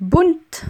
bunt.